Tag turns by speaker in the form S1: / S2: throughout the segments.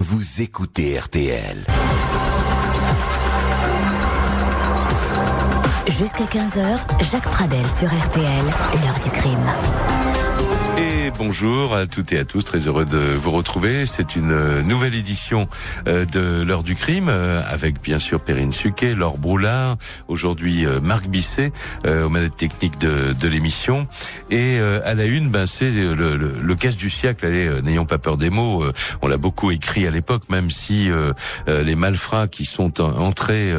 S1: Vous écoutez RTL.
S2: Jusqu'à 15h, Jacques Pradel sur RTL, l'heure du crime.
S3: Bonjour à toutes et à tous, très heureux de vous retrouver. C'est une nouvelle édition euh, de l'heure du crime euh, avec bien sûr Perrine Suquet, Laure Broulard, aujourd'hui euh, Marc Bisset aux manettes techniques de, l'émission. Et à la une, ben c'est le, le, casse du siècle. Allez, n'ayons pas peur des mots. on l'a beaucoup écrit à l'époque, même si les malfrats qui sont entrés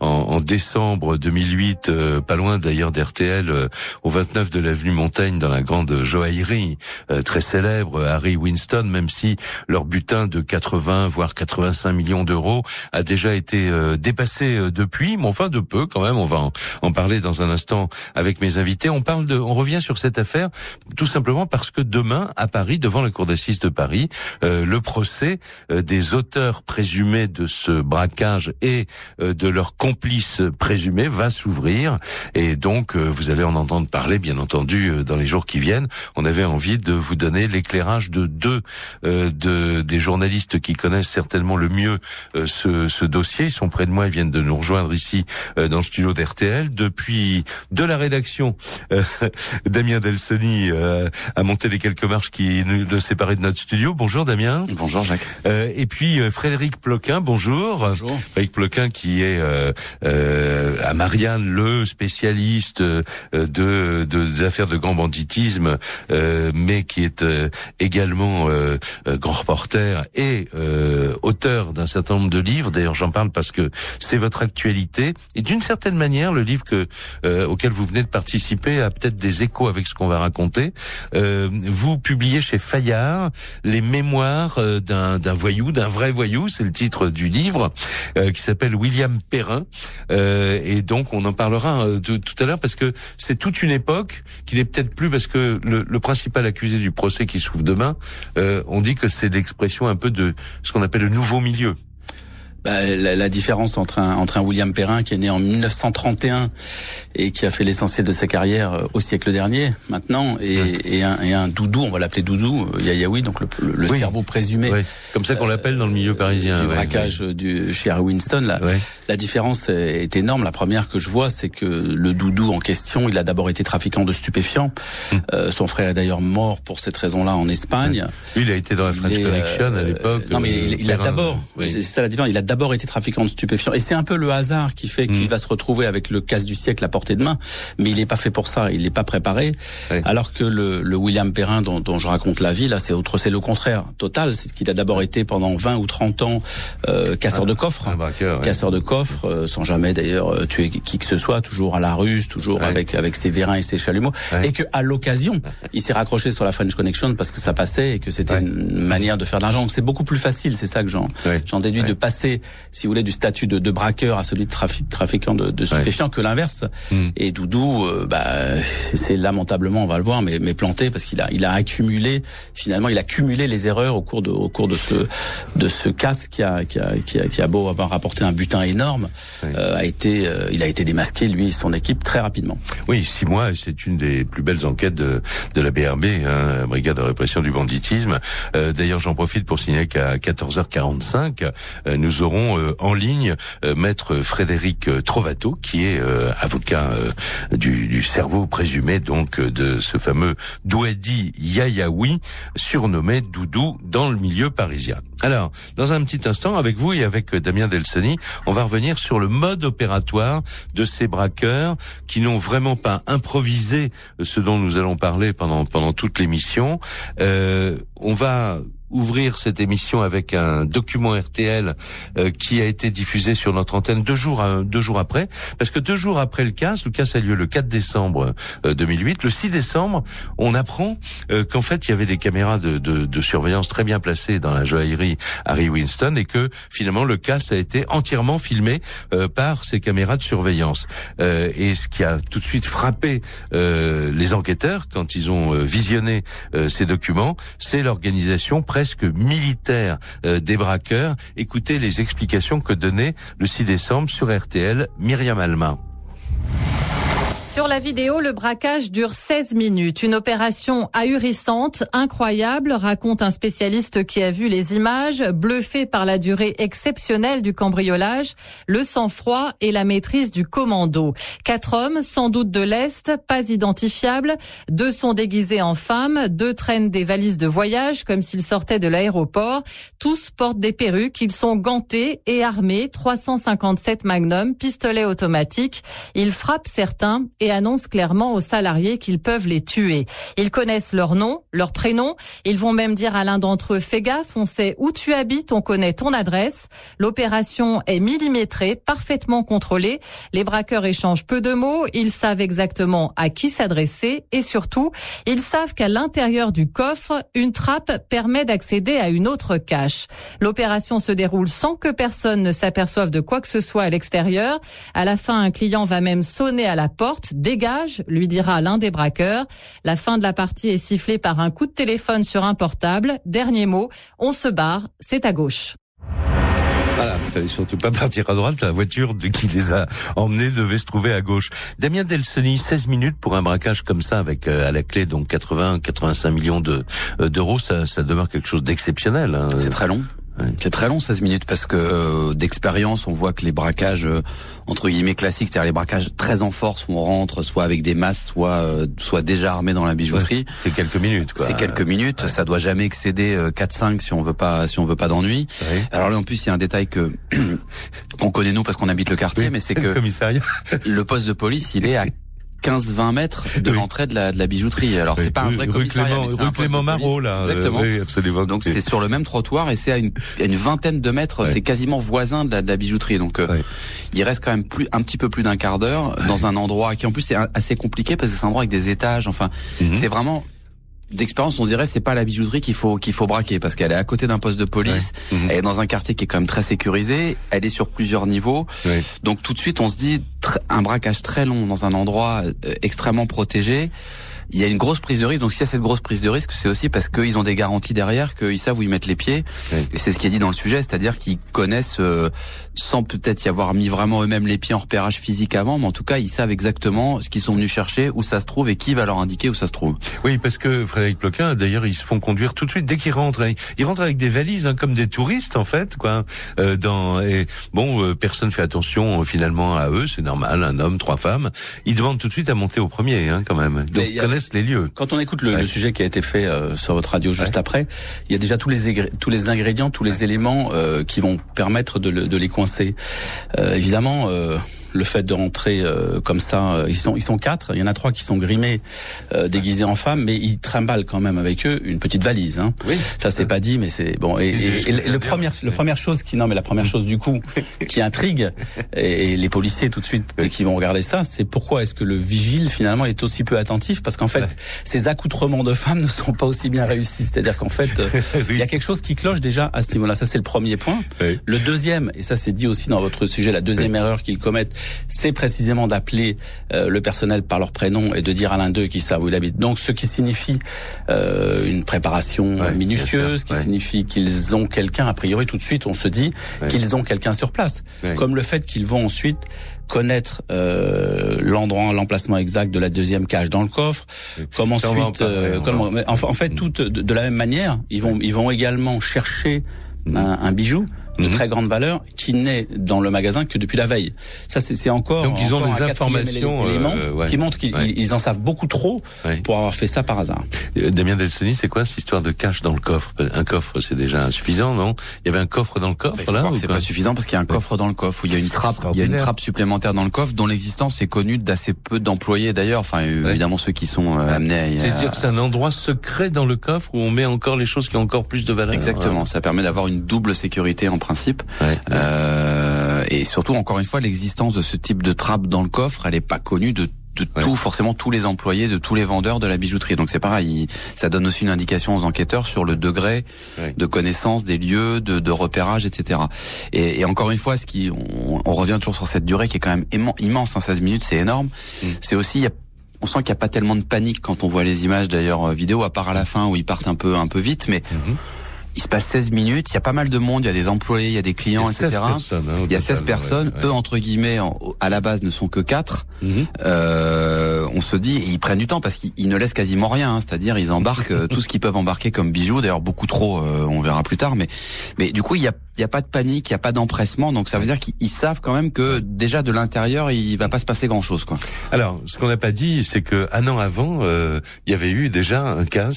S3: en, en, décembre 2008, pas loin d'ailleurs d'RTL, au 29 de l'avenue Montaigne dans la grande joaillerie euh, très célèbre, Harry Winston, même si leur butin de 80 voire 85 millions d'euros a déjà été euh, dépassé euh, depuis, mais enfin de peu quand même. On va en, parler dans un instant avec mes invités. On parle de, on revient sur cette affaire tout simplement parce que demain à Paris, devant la cour d'assises de Paris, le procès des auteurs présumés de ce braquage et de leurs complices présumés va s'ouvrir et donc vous allez en entendre parler bien entendu dans les jours qui viennent. On avait envie de vous donner l'éclairage de deux euh, de, des journalistes qui connaissent certainement le mieux euh, ce, ce, dossier. Ils sont près de moi, ils viennent de nous rejoindre ici euh, dans le studio d'RTL. Depuis de la rédaction, euh, Damien Delsoni a monté les quelques marches qui nous le séparaient de notre studio. Bonjour Damien.
S4: Bonjour Jacques.
S3: et puis Frédéric Ploquin, bonjour.
S4: Bonjour.
S3: Frédéric Ploquin qui est à Marianne le spécialiste de, de, des affaires de grand banditisme. Euh, mais qui est euh, également euh, grand reporter et auteur d'un certain nombre de livres. D'ailleurs, j'en parle parce que c'est votre actualité et d'une certaine manière, le livre que auquel vous venez de participer a peut-être des échos avec ce qu'on va raconter. vous publiez chez Fayard les mémoires d'un voyou, d'un vrai voyou, c'est le titre du livre, qui s'appelle William Perrin. et donc, on en parlera tout à l'heure parce que c'est toute une époque qui n'est peut-être plus parce que le, le principal accusé du procès qui s'ouvre demain, euh, on dit que c'est l'expression un peu de ce qu'on appelle le nouveau milieu.
S4: Bah, la, la, différence entre un, entre un William Perrin qui est né en 1931 et qui a fait l'essentiel de sa carrière euh, au siècle dernier, maintenant, et, et, un, et un, Doudou, on va l'appeler Doudou, euh, Yayaoui, donc le, le, cerveau présumé.
S3: Comme ça qu'on l'appelle dans le milieu parisien.
S4: Du braquage du, chez Harry Winston. La, la différence est énorme. La première que je vois, c'est que le Doudou en question, il a d'abord été trafiquant de stupéfiants. Hum. Euh, son frère est d'ailleurs mort pour cette raison-là en Espagne.
S3: Lui, il a été dans la French Connection à l'époque.
S4: non, mais il, il a d'abord, c'est ça la différence, il a d'abord été trafiquant de stupéfiants. Et c'est un peu le hasard qui fait qu'il mm. va se retrouver avec le casse du siècle à portée de main. Mais il n'est pas fait pour ça, il n'est pas préparé. Alors que le, le William Perrin dont, dont, je raconte la vie, là, c'est autre, c'est le contraire total. C'est qu'il a d'abord été pendant 20 ou 30 ans euh, casseur de coffres. Casseur de coffres, euh, sans jamais d'ailleurs euh, tuer qui que ce soit, toujours à la ruse, toujours avec avec ses vérins et ses chalumeaux. Et que à l'occasion, il s'est raccroché sur la French Connection parce que ça passait et que c'était une manière de faire de l'argent. Donc c'est beaucoup plus facile, c'est ça que j'en j'en déduis, de passer, si vous voulez, du statut de, de braqueur à celui de trafic, trafiquant de, de stupéfiants que l'inverse. Hmm. Et Doudou, euh, bah, c'est lamentablement, on va le voir, mais, mais planté parce qu'il a, il a accumulé, finalement, il a cumulé les erreurs au cours de, au cours de ce, de ce casse qui a, qui a, qui a, qui a beau avoir rapporté un butin énorme, euh, a été, euh, il a été démasqué lui et son équipe très rapidement.
S3: Oui, six mois, c'est une des plus belles enquêtes de, de la BRB, hein, brigade de répression du banditisme. D'ailleurs, j'en profite pour signaler qu'à 14h45, nous aurons en ligne euh, maître Frédéric euh, Trovato, qui est euh, avocat du, du, cerveau présumé donc de ce fameux Douedi Yayaoui, surnommé Doudou dans le milieu parisien. Alors, dans un petit instant, avec vous et avec Damien Delsoni, on va revenir sur le mode opératoire de ces braqueurs qui n'ont vraiment pas improvisé ce dont nous allons parler pendant pendant toute l'émission. Euh, on va ouvrir cette émission avec un document RTL euh, qui a été diffusé sur notre antenne deux jours deux jours après. Parce que deux jours après le casse le casse a lieu le 4 décembre 2008 euh, le 6 décembre on apprend euh, qu'en fait il y avait des caméras de, de, de, surveillance très bien placées dans la joaillerie Harry Winston et que finalement le casse a été entièrement filmé par ces caméras de surveillance. Et ce qui a tout de suite frappé les enquêteurs quand ils ont visionné ces documents c'est l'organisation presque militaire euh, des braqueurs. Écoutez les explications que donnait le 6 décembre sur RTL Myriam Alma.
S5: Sur la vidéo, le braquage dure 16 minutes. Une opération ahurissante, incroyable, raconte un spécialiste qui a vu les images, bluffé par la durée exceptionnelle du cambriolage, le sang-froid et la maîtrise du commando. Quatre hommes, sans doute de l'Est, pas identifiables. Deux sont déguisés en femmes, deux traînent des valises de voyage comme s'ils sortaient de l'aéroport. Tous portent des perruques, ils sont gantés et armés, 357 magnum, pistolets automatiques. Ils frappent certains annoncent clairement aux salariés qu'ils peuvent les tuer. Ils connaissent leur nom, leur prénom. Ils vont même dire à l'un d'entre eux, fais gaffe, on sait où tu habites, on connaît ton adresse. L'opération est millimétrée, parfaitement contrôlée. Les braqueurs échangent peu de mots. Ils savent exactement à qui s'adresser et surtout, ils savent qu'à l'intérieur du coffre, une trappe permet d'accéder à une autre cache. L'opération se déroule sans que personne ne s'aperçoive de quoi que ce soit à l'extérieur. À la fin, un client va même sonner à la porte dégage, lui dira l'un des braqueurs. La fin de la partie est sifflée par un coup de téléphone sur un portable. Dernier mot, on se barre, c'est à gauche.
S3: Voilà, il fallait surtout pas partir à droite. La voiture de qui les a emmenés devait se trouver à gauche. Damien Delsoni, 16 minutes pour un braquage comme ça, avec euh, à la clé donc 80, 85 millions de euh, d'euros, ça, ça demeure quelque chose d'exceptionnel. Hein.
S6: C'est très long. C'est très long 16 minutes parce que euh, d'expérience on voit que les braquages euh, entre guillemets classiques, c'est-à-dire les braquages très en force où on rentre soit avec des masses, soit euh, soit déjà armé dans la bijouterie.
S3: c'est quelques minutes.
S6: C'est quelques minutes. Ça doit jamais excéder 4-5 si on veut pas si on veut pas d'ennui. Alors là en plus il y a un détail que qu'on connaît nous parce qu'on habite le quartier, mais c'est que
S3: le,
S6: le poste de police il est à 15-20 mètres de l'entrée de la, de la bijouterie. Alors c'est pas un vrai commissariat,
S3: mais c'est un Clément Marot là.
S6: Euh, Exactement.
S3: oui, absolument.
S6: Donc c'est sur le même trottoir et c'est à une, une vingtaine de mètres. C'est quasiment voisin de la, de la bijouterie. Donc euh, il reste quand même plus un petit peu plus d'un quart d'heure dans un endroit qui en plus c'est assez compliqué parce que c'est un endroit avec des étages. Enfin, mhm. c'est vraiment d'expérience, on dirait c'est pas la bijouterie qu'il faut qu'il faut braquer parce qu'elle est à côté d'un poste de police, mhm. elle est dans un quartier qui est quand même très sécurisé, elle est sur plusieurs niveaux. Donc tout de suite on se dit un braquage très long dans un endroit euh, extrêmement protégé il y a une grosse prise de risque. Donc s'il y a cette grosse prise de risque, c'est aussi parce qu'ils ont des garanties derrière, qu'ils savent où ils mettent les pieds. Et c'est ce qui est dit dans le sujet, c'est-à-dire qu'ils connaissent, euh, sans peut-être y avoir mis vraiment eux-mêmes les pieds en repérage physique avant, mais en tout cas ils savent exactement ce qu'ils sont venus chercher, où ça se trouve et qui va leur indiquer où ça se trouve.
S3: Oui, parce que Frédéric Ploquin, d'ailleurs, ils se font conduire tout de suite dès qu'ils rentrent. Ils rentrent avec des valises, hein, comme des touristes en fait, quoi. Euh, dans et bon, euh, personne fait attention finalement à eux, c'est normal, un homme, trois femmes. Ils demandent tout de suite à monter au premier, hein, quand même. Donc les lieux.
S4: Quand on écoute le, sujet qui a été fait euh, sur votre radio juste après, il y a déjà tous les tous les ingrédients, tous les éléments euh, qui vont permettre de, de les coincer. Euh, évidemment le fait de rentrer euh, comme ça, euh, ils sont ils sont quatre, il y en a trois qui sont grimés, euh, déguisés en femmes, mais ils trimballent quand même avec eux une petite valise. Hein. Oui. Ça c'est pas dit, mais c'est bon. Et, et, le première le première chose qui non mais la première chose du coup qui intrigue et, les policiers tout de suite qui vont regarder ça, c'est pourquoi est-ce que le vigile finalement est aussi peu attentif? Parce qu'en fait ces accoutrements de femmes ne sont pas aussi bien réussis. C'est-à-dire qu'en fait il y a quelque chose qui cloche déjà à ce niveau-là. Ça c'est le premier point. Le deuxième et ça c'est dit aussi dans votre sujet, la deuxième erreur qu'ils commettent, c'est précisément d'appeler euh, le personnel par leur prénom et de dire à l'un d'eux qui savent où il habite. Donc, ce qui signifie euh, une préparation minutieuse, qui signifie qu'ils ont quelqu'un. A priori, tout de suite, on se dit qu'ils ont quelqu'un sur place. Comme le fait qu'ils vont ensuite connaître euh, l'endroit, l'emplacement exact de la deuxième cage dans le coffre. Comme ensuite, euh, en, fait, tout de, la même manière, ils vont, ils vont également chercher mm. un bijou de mhm. très grande valeur qui n'est dans le magasin que depuis la veille. Ça, c'est encore.
S3: Donc ils ont des informations
S4: euh, qui montrent qu'ils en savent beaucoup trop pour avoir fait ça par hasard.
S3: Euh, Damien Delsoni, c'est quoi cette histoire de cash dans le coffre? Un coffre, c'est déjà insuffisant, non? Il y avait un coffre dans le coffre là
S6: C'est pas suffisant parce qu'il y a un coffre dans le coffre où il y a une trappe, il y a une trappe supplémentaire dans le coffre dont l'existence est connue d'assez peu d'employés d'ailleurs. Enfin, évidemment ceux qui sont euh, amenés. À...
S3: C'est-à-dire que c'est un endroit secret dans le coffre où on met encore les choses qui ont encore plus de valeur.
S6: Exactement. Ça permet d'avoir une double sécurité en principe. Euh, et surtout, encore une fois, l'existence de ce type de trappe dans le coffre, elle est pas connue de de tout forcément tous les employés de tous les vendeurs de la bijouterie. Donc c'est pareil ça donne aussi une indication aux enquêteurs sur le degré de connaissance des lieux de, de repérage etc et, et, encore une fois ce qui on, on, revient toujours sur cette durée qui est quand même immense hein, 16 minutes c'est énorme. Mm. c'est aussi y a, on sent qu'il n'y a pas tellement de panique quand on voit les images d'ailleurs euh, vidéo à part à la fin où ils partent un peu un peu vite mais mm-hmm il se passe 16 minutes, il y a pas mal de monde, il y a des employés, il y a des clients,
S3: il y a 16
S6: etc.
S3: Personnes, hein,
S6: il y a 16 personnes, eux entre guillemets, à la base ne sont que 4. Mhm. euh, on se dit, ils prennent du temps parce qu'ils ne laissent quasiment rien, hein, c'est-à-dire ils embarquent tout ce qu'ils peuvent embarquer comme bijoux, d'ailleurs beaucoup trop, euh, on verra plus tard, mais, mais du coup il y a il n'y a pas de panique, il n'y a pas d'empressement, donc ça veut dire qu'ils savent quand même que déjà de l'intérieur, il va pas se passer grand-chose. quoi.
S3: Alors, ce qu'on n'a pas dit, c'est que un an avant, euh, il y avait eu déjà un cas,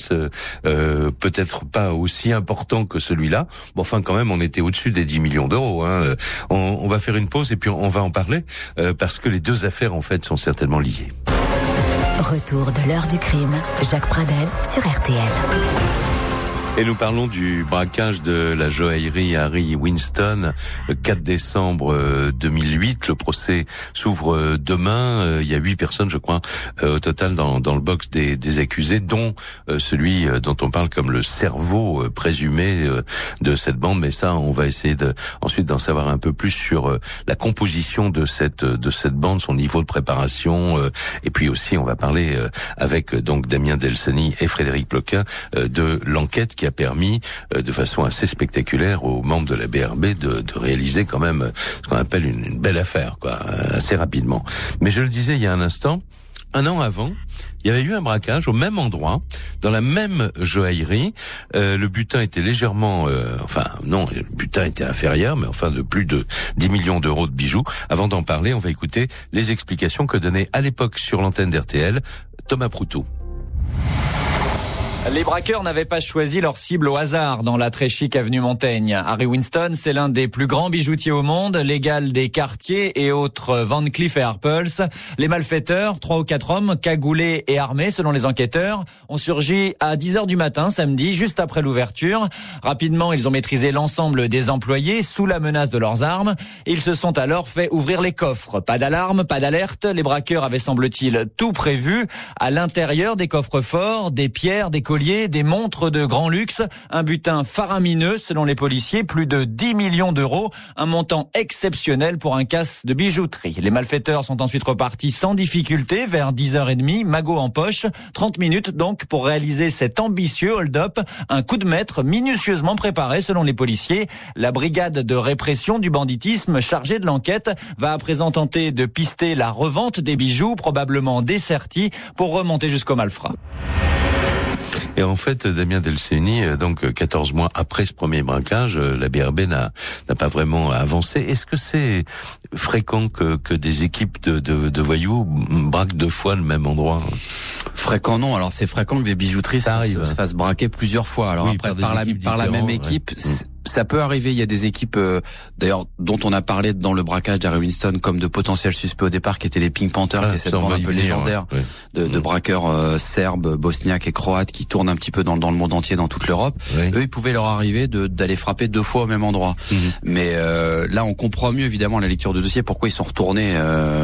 S3: euh, peut-être pas aussi important que celui-là, bon, enfin quand même, on était au-dessus des 10 millions d'euros. Hein. On, on, va faire une pause et puis on va en parler, euh, parce que les deux affaires, en fait, sont certainement liées.
S2: Retour de l'heure du crime, Jacques Pradel sur RTL.
S3: Et nous parlons du braquage de la joaillerie Harry Winston le 4 décembre 2008. Euh, le procès s'ouvre euh, demain. Euh, il y a huit personnes, je crois, au total dans, le box des, accusés, dont celui dont on parle comme le cerveau présumé de cette bande. Mais ça, on va essayer ensuite d'en savoir un peu plus sur la composition de cette de cette bande, son niveau de préparation, et puis aussi on va parler avec donc Damien Delsani et Frédéric Ploquin de l'enquête qui a permis, euh, de façon assez spectaculaire, aux membres de la BRB de, réaliser quand même euh, ce qu'on appelle une, une, belle affaire, quoi, euh, assez rapidement. Mais je le disais il y a un instant, un an avant, il y avait eu un braquage au même endroit, dans la même joaillerie. Euh, le butin était légèrement, euh, enfin non, le butin était inférieur, mais enfin de plus de 10 millions d'euros de bijoux. Avant d'en parler, on va écouter les explications que donnait à l'époque sur l'antenne d'RTL Thomas Proutot.
S7: Les braqueurs n'avaient pas choisi leur cible au hasard dans la très chic avenue Montaigne. Harry Winston, c'est l'un des plus grands bijoutiers au monde, l'égal des quartiers et autres Van Cleef et Arpels. Les malfaiteurs, trois ou quatre hommes, cagoulés et armés selon les enquêteurs, ont surgi à 10 heures du matin samedi, juste après l'ouverture. Rapidement, ils ont maîtrisé l'ensemble des employés sous la menace de leurs armes. Ils se sont alors fait ouvrir les coffres. Pas d'alarme, pas d'alerte. Les braqueurs avaient, semble-t-il, tout prévu. À l'intérieur des coffres forts, des pierres, des colliers, des montres de grand luxe, un butin faramineux selon les policiers, plus de 10 millions d'euros, un montant exceptionnel pour un casse de bijouterie. Les malfaiteurs sont ensuite repartis sans difficulté vers 10h30, magot en poche, 30 minutes donc pour réaliser cet ambitieux hold-up, un coup de maître minutieusement préparé selon les policiers. La brigade de répression du banditisme chargée de l'enquête va à présent tenter de pister la revente des bijoux, probablement dessertis, pour remonter jusqu'au malfrat.
S3: Et en fait, Damien Delceni, euh, donc 14 mois après ce premier braquage, euh, la BRB n'a pas vraiment avancé. Est-ce que c'est fréquent que, que des équipes de, de, de, voyous braquent deux fois le même endroit
S6: Fréquent non. Alors c'est fréquent que des bijouteries se, se, fassent braquer plusieurs fois. Alors après par, la, par la même équipe, ça peut arriver. Il y a des équipes, euh, d'ailleurs, dont on a parlé dans le braquage d'Harry Winston comme de potentiels suspects au départ, qui étaient les Pink Panthers, ah, qui est cette bande un peu légendaire de, de, mm. braqueurs euh, serbes, bosniaques et croates qui tournent un petit peu dans, dans le monde entier, dans toute l'Europe. Eux, il pouvait leur arriver d'aller frapper deux fois au même endroit. Mm-hmm. Mais euh, là, on comprend mieux évidemment la lecture du dossier pourquoi ils sont retournés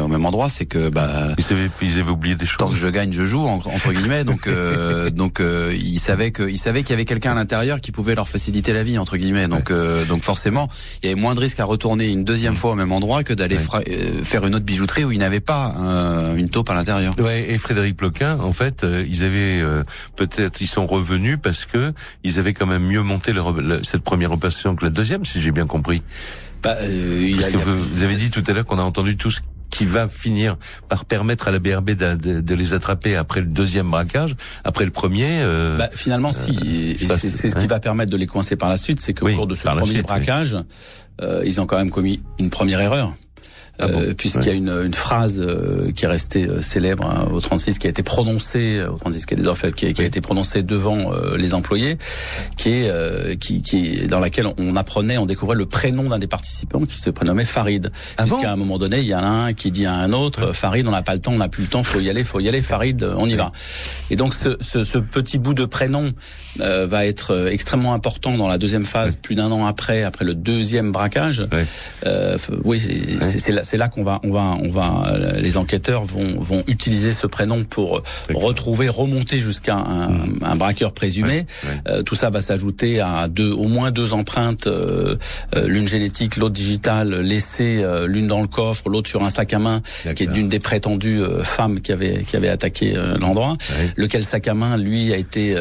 S6: au même endroit. C'est que bah
S3: ils avaient, ils avaient oublié des choses.
S6: Tant que je gagne, je joue entre guillemets. donc donc ils savaient que ils savaient qu'il y avait quelqu'un à l'intérieur qui pouvait leur faciliter la vie entre guillemets. Donc donc forcément, il y avait moins de risques à retourner une deuxième fois au même endroit que d'aller euh, faire une autre bijouterie où il n'avait pas une taupe à l'intérieur.
S3: Ouais, et Frédéric Ploquin, en fait, euh, ils avaient euh, peut-être, ils sont revenus parce que ils avaient quand même mieux monté cette première opération que la deuxième, si j'ai bien compris. Bah, parce que vous, vous, avez dit tout à l'heure qu'on a entendu tout ce qui va finir par permettre à la BRB de, de, les attraper après le deuxième braquage, après le premier. Euh,
S4: bah, finalement, si. Euh, c'est ce qui va permettre de les coincer par la suite, c'est qu'au cours de ce premier braquage, euh, ils ont quand même commis une première erreur. Ah euh, puisqu'il y a une, une phrase euh, qui est restée euh, célèbre hein, au 36, qui a été prononcée au 36 qui a des qui, qui a été prononcée devant les employés, qui est qui, qui dans laquelle on apprenait, on découvrait le prénom d'un des participants qui se prénommait Farid. Ah Puisqu'à un moment donné, il y en a un qui dit à un autre, Farid, on n'a pas le temps, on n'a plus le temps, faut y aller, faut y aller, Farid, on y va. Et donc ce, ce, ce petit bout de prénom va être extrêmement important dans la deuxième phase, plus d'un an après, après le deuxième braquage. Euh, oui, c'est c'est là qu'on va, on va, on va, les enquêteurs vont, vont utiliser ce prénom pour retrouver, remonter jusqu'à un, mmh. un, braqueur présumé. Euh, tout ça va s'ajouter à deux, au moins deux empreintes, euh, euh, l'une génétique, l'autre digitale, laissées l'une dans le coffre, l'autre sur un sac à main, qui est d'une des prétendues femmes qui avait, qui avait attaqué l'endroit. Lequel sac à main, lui, a été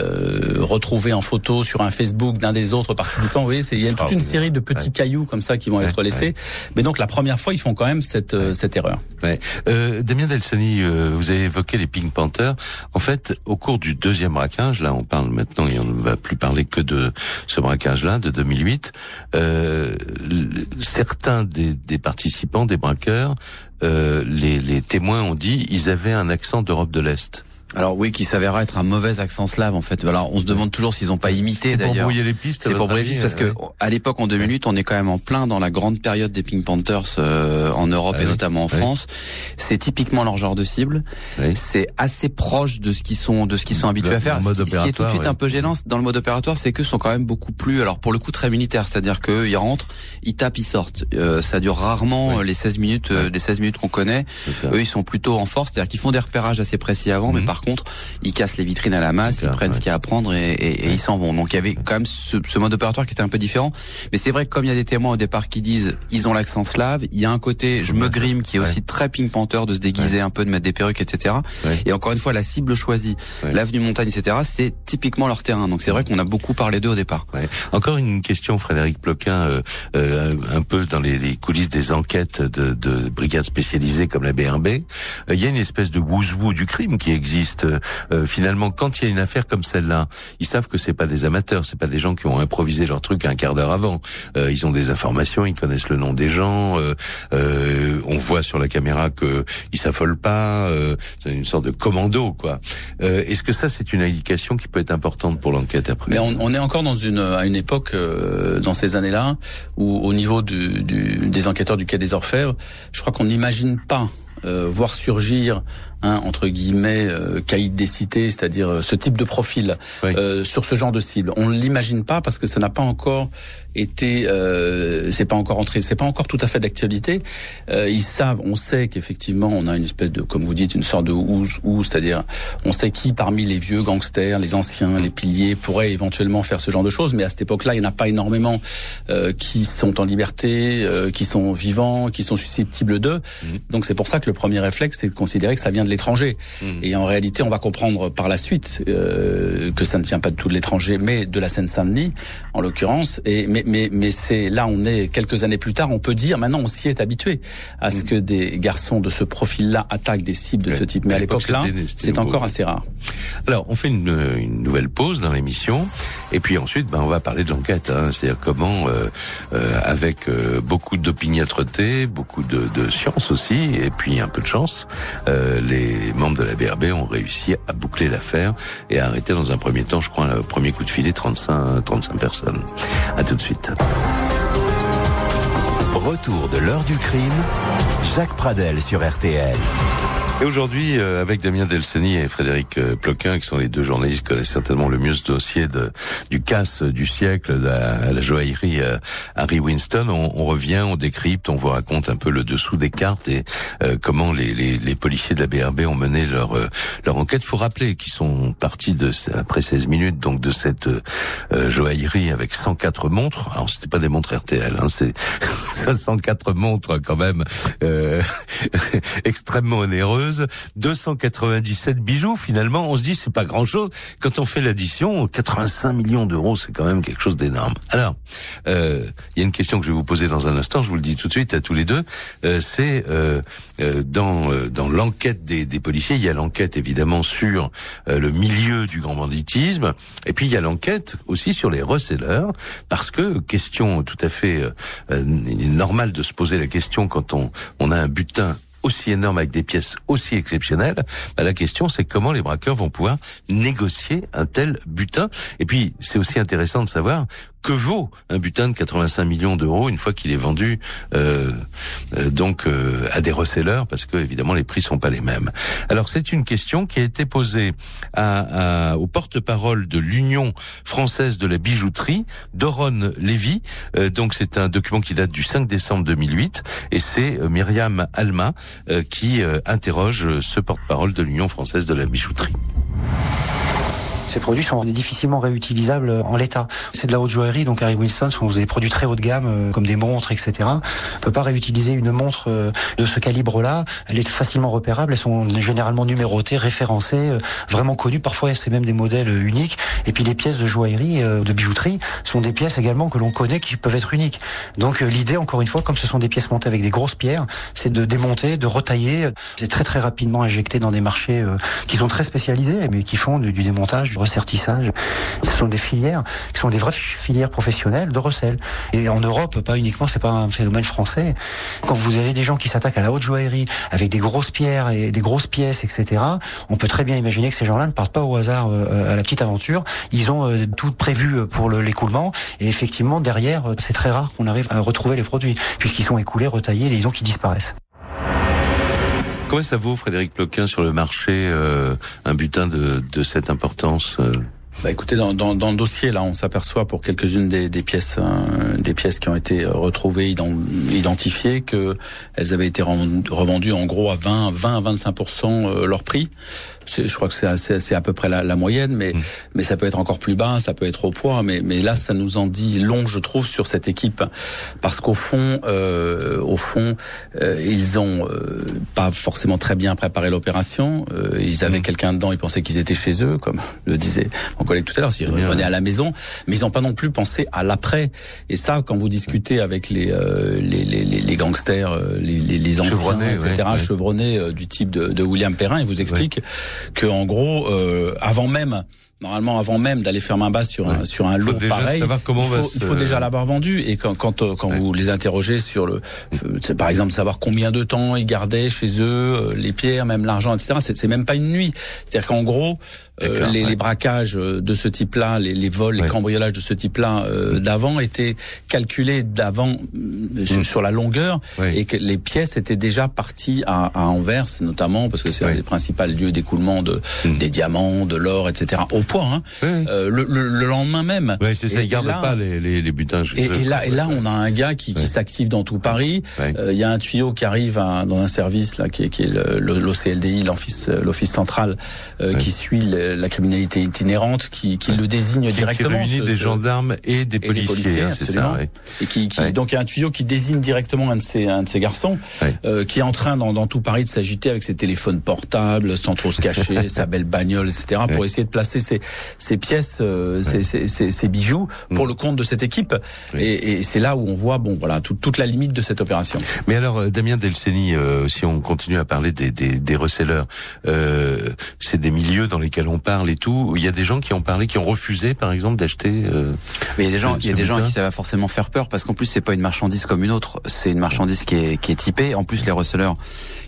S4: retrouvé en photo sur un Facebook d'un des autres participants. Vous voyez, il y a toute une série de petits cailloux comme ça qui vont être laissés. Mais donc la première fois, ils font quand même cette, cette erreur.
S3: Euh, Damien Delsoni, vous avez évoqué les Pink Panthers. En fait, au cours du deuxième braquage, là on parle maintenant et on ne va plus parler que de ce braquage-là de 2008, euh, certains des, des, participants, des braqueurs, euh, les, les témoins ont dit ils avaient un accent d'Europe de l'Est.
S6: Alors oui, qui s'avérera être un mauvais accent slave en fait. Alors on se demande toujours s'ils n'ont pas imité d'ailleurs.
S3: C'est pour brouiller les pistes.
S6: C'est pour brouiller les pistes parce que à l'époque en 2008, on est quand même en plein dans la grande période des Pink Panthers euh, en Europe ah et notamment en France. C'est typiquement leur genre de cible. C'est assez proche de ce qu'ils sont de ce qu'ils sont habitués à faire. Ce qui, ce qui, est tout de suite un peu gênant dans le mode opératoire, c'est que sont quand même beaucoup plus alors pour le coup très militaire, c'est-à-dire que ils rentrent, ils tapent, ils sortent. Euh, ça dure rarement les 16 minutes euh, les 16 minutes qu'on connaît. Eux, ils sont plutôt en force, c'est-à-dire qu'ils font des repérages assez précis avant, mais mhm. par contre, ils cassent les vitrines à la masse, ils prennent ce qu'il y a à prendre et, et, ils s'en vont. Donc il y avait quand même ce, ce, mode opératoire qui était un peu différent. Mais c'est vrai que comme il y a des témoins au départ qui disent ils ont l'accent slave, il y a un côté je me grime qui est aussi très Pink Panther de se déguiser un peu, de mettre des perruques, etc. Et encore une fois, la cible choisie, l'avenue montagne, etc. C'est typiquement leur terrain. Donc c'est vrai qu'on a beaucoup parlé d'eux au départ.
S3: Encore une question, Frédéric Ploquin, euh, euh, un peu dans les, les, coulisses des enquêtes de, de brigades spécialisées comme la BRB, euh, il y a une espèce de wouzou du crime qui existe. Euh, finalement, quand il y a une affaire comme celle-là, ils savent que c'est pas des amateurs, c'est pas des gens qui ont improvisé leur truc un quart d'heure avant. Euh, ils ont des informations, ils connaissent le nom des gens. Euh, on voit sur la caméra que ils s'affolent pas. c'est une sorte de commando, quoi. Est-ce que ça, c'est une indication qui peut être importante pour l'enquête après?
S4: Mais on, est encore dans une à une époque dans ces années-là où au niveau du, du, des enquêteurs du Quai des Orfèvres, je crois qu'on n'imagine pas voir surgir Hein, entre guillemets euh, caïd des cités, c'est-à-dire euh, ce type de profil euh, sur ce genre de cible. On ne l'imagine pas parce que ça n'a pas encore été, euh, c'est pas encore entré, c'est pas encore tout à fait d'actualité. Euh, ils savent, on sait qu'effectivement on a une espèce de, comme vous dites, une sorte de ouse ou, c'est-à-dire on sait qui parmi les vieux gangsters, les anciens, les piliers pourrait éventuellement faire ce genre de choses, mais à cette époque-là il n'y en a pas énormément qui sont en liberté, qui sont vivants, qui sont susceptibles d'eux. Mmh. Donc c'est pour ça que le premier réflexe c'est de considérer que ça vient de l'étranger. Hmm. Et en réalité, on va comprendre par la suite euh, que ça ne vient pas de tout de l'étranger, mais de la Seine-Saint-Denis, en l'occurrence. Et mais mais mais c'est là, on est quelques années plus tard, on peut dire maintenant, on s'y est habitué à ce hmm. que des garçons de ce profil-là attaquent des cibles de ce type. Mais à l'époque là, c'est encore assez rare.
S3: Alors, on fait une, une nouvelle pause dans l'émission, et puis ensuite, ben, on va parler de l'enquête. Hein, C'est-à-dire comment, euh, euh, avec euh, beaucoup d'opiniâtreté, beaucoup de, de science aussi, et puis un peu de chance, les les membres de la BRB ont réussi à boucler l'affaire et à arrêter dans un premier temps, je crois, le premier coup de filet, 35, 35 personnes. À tout de suite.
S1: Retour de l'heure du crime, Jacques Pradel sur RTL.
S3: Et aujourd'hui, euh, avec Damien Delseny et Frédéric euh, Ploquin, qui sont les deux journalistes qui connaissent certainement le mieux ce dossier de, du casse du siècle de la, la joaillerie euh, Harry Winston, on, on, revient, on décrypte, on vous raconte un peu le dessous des cartes et comment les, les, les, policiers de la BRB ont mené leur leur enquête. Faut rappeler qu'ils sont partis de après 16 minutes donc de cette joaillerie avec 104 montres. Alors c'était pas des montres RTL, hein, c'est 104 montres quand même extrêmement onéreuses 297 bijoux. Finalement, on se dit c'est pas grand chose. Quand on fait l'addition, 85 millions d'euros, c'est quand même quelque chose d'énorme. Alors, euh, il y a une question que je vais vous poser dans un instant. Je vous le dis tout de suite à tous les deux. Euh, c'est euh, euh dans euh, dans l'enquête des, des, policiers, il y a l'enquête évidemment sur le milieu du grand banditisme, et puis il y a l'enquête aussi sur les resellers, parce que question tout à fait normale de se poser la question quand on on a un butin aussi énorme avec des pièces aussi exceptionnelles, bah, la question c'est comment les braqueurs vont pouvoir négocier un tel butin. Et puis c'est aussi intéressant de savoir que vaut un butin de 85 millions d'euros une fois qu'il est vendu euh, euh, donc euh, à des resellers parce que évidemment les prix sont pas les mêmes. Alors c'est une question qui a été posée à, à, au porte-parole de l'Union française de la bijouterie, Doron Lévy. donc c'est un document qui date du 5 décembre 2008 et c'est Myriam Alma qui interroge ce porte-parole de l'Union française de la bijouterie.
S8: Ces produits sont difficilement réutilisables en l'état. C'est de la haute joaillerie, donc Harry Winston sont des produits très haut de gamme, euh, comme des montres, etc. On peut pas réutiliser une montre euh, de ce calibre-là. Elle est facilement repérable. Elles sont généralement numérotées, référencées, euh, vraiment connues. Parfois, c'est même des modèles uniques. Et puis, les pièces de joaillerie, de bijouterie, sont des pièces également que l'on connaît qui peuvent être uniques. Donc, l'idée, encore une fois, comme ce sont des pièces montées avec des grosses pierres, c'est de démonter, de retailler. C'est très très rapidement injecté dans des marchés qui sont très spécialisés, mais qui font du démontage, recertissage. Ce sont des filières qui sont des vraies filières professionnelles de recel. Et en Europe, pas uniquement, c'est pas un phénomène français. Quand vous avez des gens qui s'attaquent à la haute joaillerie avec des grosses pierres et des grosses pièces, etc., on peut très bien imaginer que ces gens-là ne partent pas au hasard euh, à la petite aventure. Ils ont euh, tout prévu pour l'écoulement. Et effectivement, derrière, c'est très rare qu'on arrive à retrouver les produits, puisqu'ils sont écoulés, retaillés, et donc ils disparaissent.
S3: Comment ça vaut, Frédéric Ploquin, sur le marché, euh, un butin de, de cette importance euh
S4: bah écoutez, dans, dans, dans, le dossier là, on s'aperçoit pour quelques-unes des, des, pièces, euh, des pièces qui ont été retrouvées, identifiées, que elles avaient été revendues en gros à 20, 20 à 25% leur prix je crois que c'est à peu près la, la moyenne, mais mm. mais ça peut être encore plus bas, ça peut être au poids, mais mais là ça nous en dit long, je trouve, sur cette équipe, parce qu'au fond, euh, au fond, euh, ils ont euh, pas forcément très bien préparé l'opération. Euh, ils avaient mm. quelqu'un dedans, ils pensaient qu'ils étaient chez eux, comme le disait mon collègue tout à l'heure, s'ils revenaient à la maison, mais ils n'ont pas non plus pensé à l'après. Et ça, quand vous discutez avec les les, les, les, gangsters, les, les, anciens, etc., chevronnés du type de, de William Perrin, ils vous expliquent que en gros, euh, avant même normalement avant même d'aller faire main basse sur un sur un lot pareil,
S3: comment
S4: il, faut, il faut déjà l'avoir vendu et quand quand, euh, quand vous les interrogez sur le c'est par exemple savoir combien de temps ils gardaient chez eux euh, les pierres, même l'argent, etc. C'est même pas une nuit. C'est-à-dire qu'en gros euh, les, les, braquages de ce type-là, les, les, vols, les cambriolages de ce type-là euh, d'avant étaient calculés d'avant mm. sur la longueur et que les pièces étaient déjà parties à, à Anvers notamment parce que c'est un des principaux lieux d'écoulement de mm. des diamants, de l'or, etc. Au point hein, euh, le, le, lendemain même.
S3: Oui, c'est ça. Ils gardent pas les, les, les butins.
S4: Et, et, là, et là, on a un gars qui, qui s'active dans tout Paris. Euh, il y a un tuyau qui arrive à, dans un service là qui est, qui est l'OCLDI, l'office l'office central, qui suit la criminalité itinérante qui, qui le désigne directement.
S3: Qui réunit des gendarmes et des policiers, hein, c'est ça.
S4: Et qui, qui donc il y a un tuyau qui désigne directement un de ces un de ces garçons euh, qui est en train dans, dans tout Paris de s'agiter avec ses téléphones portables, sans trop se cacher, sa belle bagnole, etc. pour essayer de placer ses, ses pièces, euh, ses, ses, ses, bijoux pour mm. le compte de cette équipe. Et, et c'est là où on voit bon voilà tout, toute la limite de cette opération.
S3: Mais alors euh, Damien Delceni, euh, si on continue à parler des des, des resellers, euh, c'est des milieux dans lesquels on parle et tout. Il y a des gens qui ont parlé, qui ont refusé, par exemple, d'acheter. Euh,
S6: mais il y a des gens, il y a des gens qui ça va forcément faire peur parce qu'en plus c'est pas une marchandise comme une autre. C'est une marchandise qui est qui est typée. En plus les receleurs,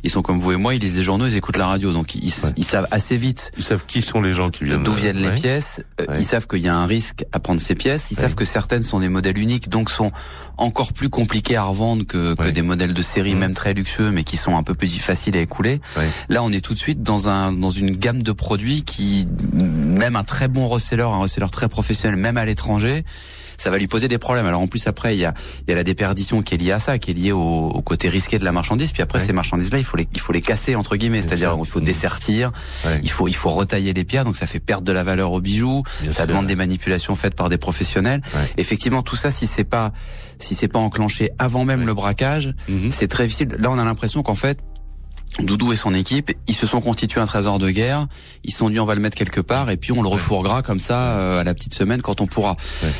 S6: ils sont comme vous et moi, ils lisent les journaux, ils écoutent la radio, donc ils, ils savent assez vite.
S3: Ils savent qui sont les gens qui viennent.
S6: D'où viennent les pièces. Euh, ils savent qu'il y a un risque à prendre ces pièces. Ils savent que certaines sont des modèles uniques, donc sont encore plus compliqués à revendre que, que des modèles de série, mmh. même très luxueux, mais qui sont un peu plus faciles à écouler. Là, on est tout de suite dans un dans une gamme de produits qui même un très bon reseller, un reseller très professionnel, même à l'étranger, ça va lui poser des problèmes. Alors en plus après il y a, il y a la déperdition qui est liée à ça, qui est liée au, côté risqué de la marchandise. Puis après ces marchandises-là, faut les, il faut les casser entre guillemets, c'est-à-dire il faut dessertir, il faut, il faut retailler les pierres, donc ça fait perdre de la valeur aux bijoux. ça demande des manipulations faites par des professionnels. Effectivement, tout ça, si c'est pas, si c'est pas enclenché avant même le braquage, mhm. c'est très difficile. Là, on a l'impression qu'en fait, Doudou et son équipe, ils se sont constitués un trésor de guerre. Ils se sont dit on va le mettre quelque part et puis on le refourguera comme ça euh, à la petite semaine quand on pourra.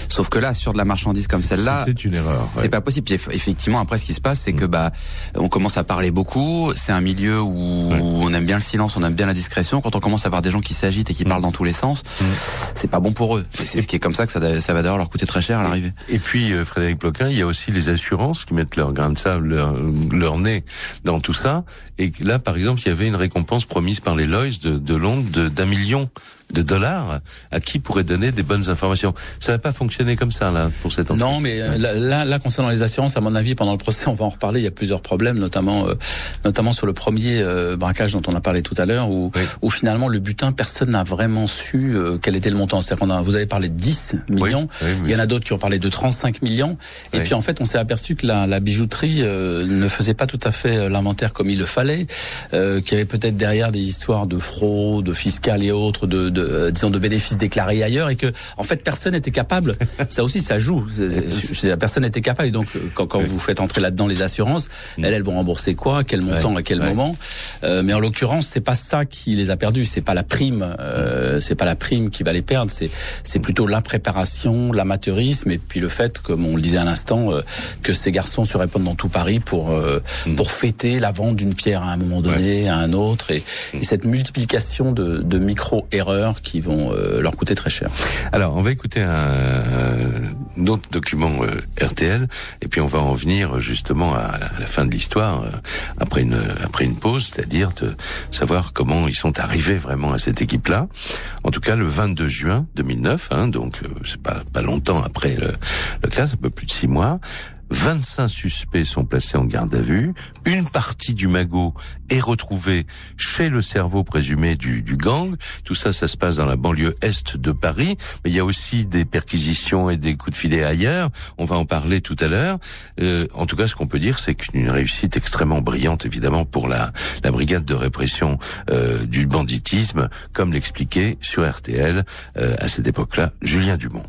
S6: Sauf que là, sur de la marchandise comme celle-là,
S3: c'est une erreur.
S6: C'est pas possible. effectivement, après, ce qui se passe, c'est que mm. bah, on commence à parler beaucoup. C'est un milieu où on aime bien le silence, on aime bien la discrétion. Quand on commence à voir des gens qui s'agitent et qui mm. parlent dans tous les sens, mm. c'est pas bon pour eux. c'est ce qui est comme ça que ça, ça va d'ailleurs leur coûter très cher à l'arrivée.
S3: Et puis euh, Frédéric Ploquin, il y a aussi les assurances qui mettent leur grain de sable, leur, leur nez dans tout ça. Et là, par exemple, il y avait une récompense promise par les Lois de, de Londres d'un million de dollars, à qui pourrait donner des bonnes informations. Ça n'a pas fonctionné comme ça là pour cette entreprise.
S4: Non, mais euh, là, là, concernant les assurances, à mon avis, pendant le procès, on va en reparler. Il y a plusieurs problèmes, notamment, euh, notamment sur le premier euh, braquage dont on a parlé tout à l'heure, où, où finalement le butin, personne n'a vraiment su quel était le montant. C'est-à-dire qu'on a, vous avez parlé de 10 millions. il y en a d'autres qui ont parlé de 35 millions. Et puis en fait, on s'est aperçu que la, la bijouterie ne faisait pas tout à fait l'inventaire comme il le fallait, qu'il y avait peut-être derrière des histoires de fraude, fiscale et autres, de, de disons de bénéfices déclarés ailleurs, et que en fait personne n'était capable. ça aussi, ça joue. Personne n'était capable. Et donc, quand, quand vous faites entrer là-dedans les assurances, mm. elles, elles vont rembourser quoi, quel montant, à quel moment. Euh, mais en l'occurrence, c'est pas ça qui les a perdus. C'est pas la prime. Euh, c'est pas la prime qui va les perdre. C'est c'est plutôt l'impréparation, l'amateurisme, et puis le fait, comme on le disait à l'instant, euh, que ces garçons se répondent dans tout Paris pour euh, mm. pour fêter la vente d'une pierre à un moment donné, à un autre, et, mm. et cette multiplication de, de micro erreurs qui vont euh, leur coûter très cher.
S3: Alors, on va écouter un, un autre document euh, RTL, et puis on va en venir justement à, la fin de l'histoire euh, après une après une pause, c'est-à-dire de savoir comment ils sont arrivés vraiment à cette équipe-là. En tout cas, le 22 juin 2009, hein, donc c'est pas pas longtemps après le, le cas, un peu plus de six mois. 25 suspects sont placés en garde à vue. Une partie du magot est retrouvée chez le cerveau présumé du, du, gang. Tout ça, ça se passe dans la banlieue est de Paris. Mais il y a aussi des perquisitions et des coups de filet ailleurs. On va en parler tout à l'heure. Euh, en tout cas, ce qu'on peut dire, c'est qu'une réussite extrêmement brillante, évidemment, pour la, la brigade de répression euh, du banditisme, comme l'expliquait sur RTL euh, à cette époque-là Julien Dumont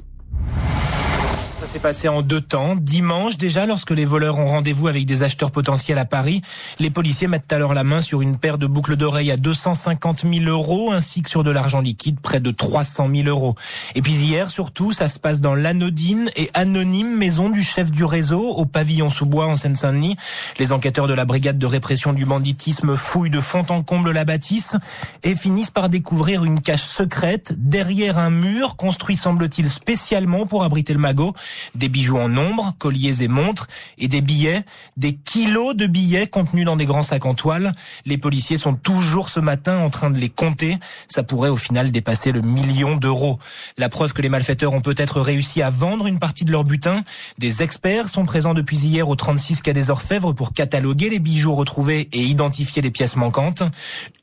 S9: s'est passé en deux temps. Dimanche, déjà, lorsque les voleurs ont rendez-vous avec des acheteurs potentiels à Paris, les policiers mettent alors la main sur une paire de boucles d'oreilles à 250 000 euros, ainsi que sur de l'argent liquide, près de 300 000 euros. Et puis hier, surtout, ça se passe dans l'anodine et anonyme maison du chef du réseau, au pavillon sous bois en Seine-Saint-Denis. Les enquêteurs de la brigade de répression du banditisme fouillent de fond en comble la bâtisse et finissent par découvrir une cache secrète derrière un mur construit, semble-t-il, spécialement pour abriter le magot des bijoux en nombre, colliers et montres, et des billets, des kilos de billets contenus dans des grands sacs en toile. Les policiers sont toujours ce matin en train de les compter. Ça pourrait au final dépasser le million d'euros. La preuve que les malfaiteurs ont peut-être réussi à vendre une partie de leur butin. Des experts sont présents depuis hier au 36 quai des Orfèvres pour cataloguer les bijoux retrouvés et identifier les pièces manquantes.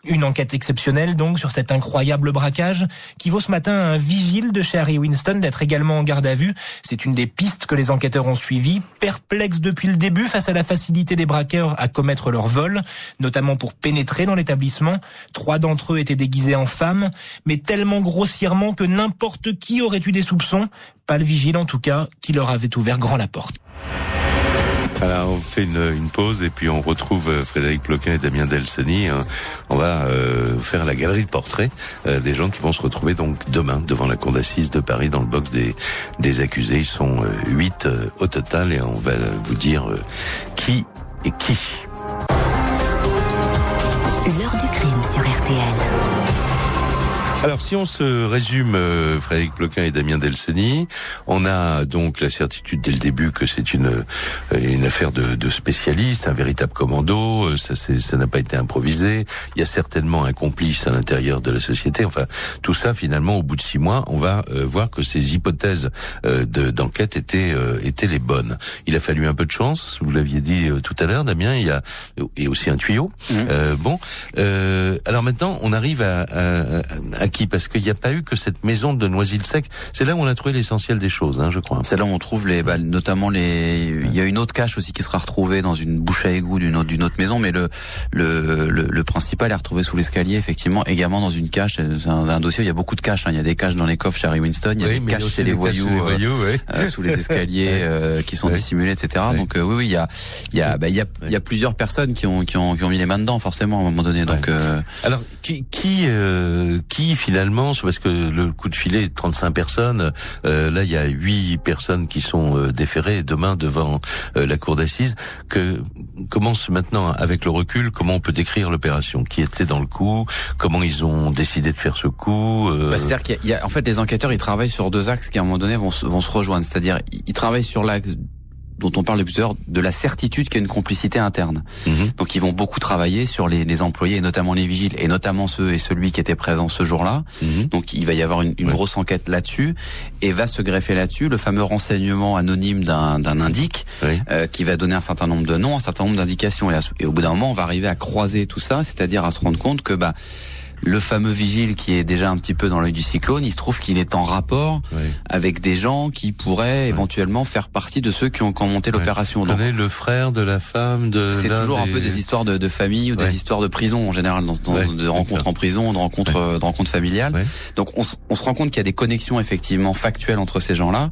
S9: Une enquête exceptionnelle donc sur cet incroyable braquage qui vaut ce matin à un vigile de chez Harry Winston d'être également en garde à vue. C'est une des pistes que les enquêteurs ont suivies, perplexes depuis le début face à la facilité des braqueurs à commettre leur vol, notamment pour pénétrer dans l'établissement. Trois d'entre eux étaient déguisés en femmes, mais tellement grossièrement que n'importe qui aurait eu des soupçons, pas le vigile en tout cas, qui leur avait ouvert grand la porte.
S3: Alors, on fait une, pause et puis on retrouve euh, Frédéric Ploquin et Damien Delseny. Hein. On va euh, faire la galerie de portraits euh, des gens qui vont se retrouver donc demain devant la cour d'assises de Paris dans le box des, des accusés. Ils sont huit au total et on va vous dire qui est qui.
S2: L'heure du crime sur RTL.
S3: Alors, si on se résume, euh, Frédéric Ploquin et Damien Delceni, on a donc la certitude dès le début que c'est une euh, une affaire de, de spécialistes, un véritable commando. Euh, ça, ça n'a pas été improvisé. Il y a certainement un complice à l'intérieur de la société. Enfin, tout ça, finalement, au bout de six mois, on va voir que ces hypothèses d'enquête étaient étaient les bonnes. Il a fallu un peu de chance. Vous l'aviez dit tout à l'heure, Damien. Il y a et aussi un tuyau. Mmh. bon. alors maintenant, on arrive à, à, à parce qu'il n'y a pas eu que cette maison de Noisy-le-Sec. C'est là où on a trouvé l'essentiel des choses, hein, je crois.
S6: C'est là où on trouve les, bah, notamment les. Il y a une autre cache aussi qui sera retrouvée dans une bouche à égout d'une autre, d'une autre maison, mais le, le, le, principal est retrouvé sous l'escalier, effectivement, également dans une cache. C'est un, dossier où il y a beaucoup de caches. Hein. Il y a des caches dans les coffres chez Harry Winston, il y a des caches chez les voyous, euh, euh, sous les escaliers euh, qui sont dissimulés, etc. Donc oui, oui, il y a, il y a, bah, il y a, il y a plusieurs personnes qui ont, qui ont, qui ont mis les mains dedans, forcément, à un moment donné. Donc
S3: alors qui, qui, qui finalement, parce que le coup de filet, 35 personnes, euh, là il y a 8 personnes qui sont euh, déférées demain devant euh, la cour d'assises. Que commence maintenant avec le recul, comment on peut décrire l'opération? Qui était dans le coup? Comment ils ont décidé de faire ce coup?
S6: Bah, C'est-à-dire qu'il y, a, en fait les enquêteurs ils travaillent sur deux axes qui à un moment donné vont, vont se rejoindre. C'est-à-dire ils travaillent sur l'axe dont on parle depuis heures, de la certitude qu'il y a une complicité interne. Mhm. Donc ils vont beaucoup travailler sur les, les, employés, et notamment les vigiles, et notamment ceux et celui qui était présent ce jour-là. Mhm. Donc il va y avoir une, une grosse enquête là-dessus, et va se greffer là-dessus le fameux renseignement anonyme d'un indique, euh, qui va donner un certain nombre de noms, un certain nombre d'indications, et, et, au bout d'un moment, on va arriver à croiser tout ça, c'est-à-dire à se rendre compte que bah le fameux vigile qui est déjà un petit peu dans l'œil du cyclone, il se trouve qu'il est en rapport avec des gens qui pourraient éventuellement faire partie de ceux qui ont, monté l'opération.
S3: Le frère de la femme de.
S6: C'est toujours un peu des histoires de, de famille ou des histoires de prison en général, dans, de rencontres en prison, de rencontres, de rencontres familiales. Donc on, on, se rend compte qu'il y a des connexions effectivement factuelles entre ces gens-là.